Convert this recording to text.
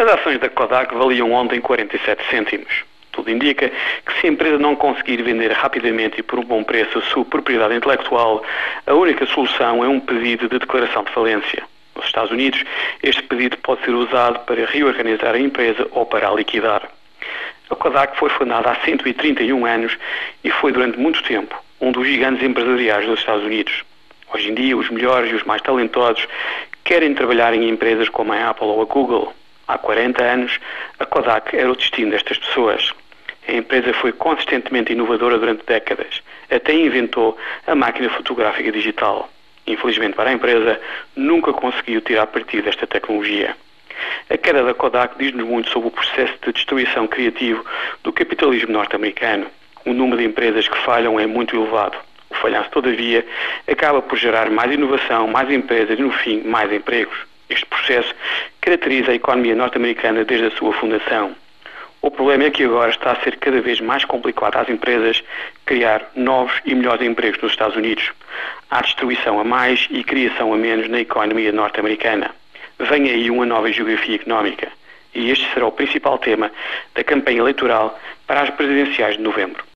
As ações da Kodak valiam ontem 47 cêntimos. Tudo indica que se a empresa não conseguir vender rapidamente e por um bom preço a sua propriedade intelectual, a única solução é um pedido de declaração de falência. Nos Estados Unidos, este pedido pode ser usado para reorganizar a empresa ou para a liquidar. A Kodak foi fundada há 131 anos e foi durante muito tempo um dos gigantes empresariais dos Estados Unidos. Hoje em dia, os melhores e os mais talentosos querem trabalhar em empresas como a Apple ou a Google. Há 40 anos, a Kodak era o destino destas pessoas. A empresa foi consistentemente inovadora durante décadas, até inventou a máquina fotográfica digital. Infelizmente para a empresa, nunca conseguiu tirar partido desta tecnologia. A queda da Kodak diz-nos muito sobre o processo de destruição criativo do capitalismo norte-americano. O número de empresas que falham é muito elevado. O falhanço, todavia, acaba por gerar mais inovação, mais empresas e, no fim, mais empregos. Este processo caracteriza a economia norte-americana desde a sua fundação. O problema é que agora está a ser cada vez mais complicado às empresas criar novos e melhores empregos nos Estados Unidos. Há destruição a mais e criação a menos na economia norte-americana. Vem aí uma nova geografia económica. E este será o principal tema da campanha eleitoral para as presidenciais de novembro.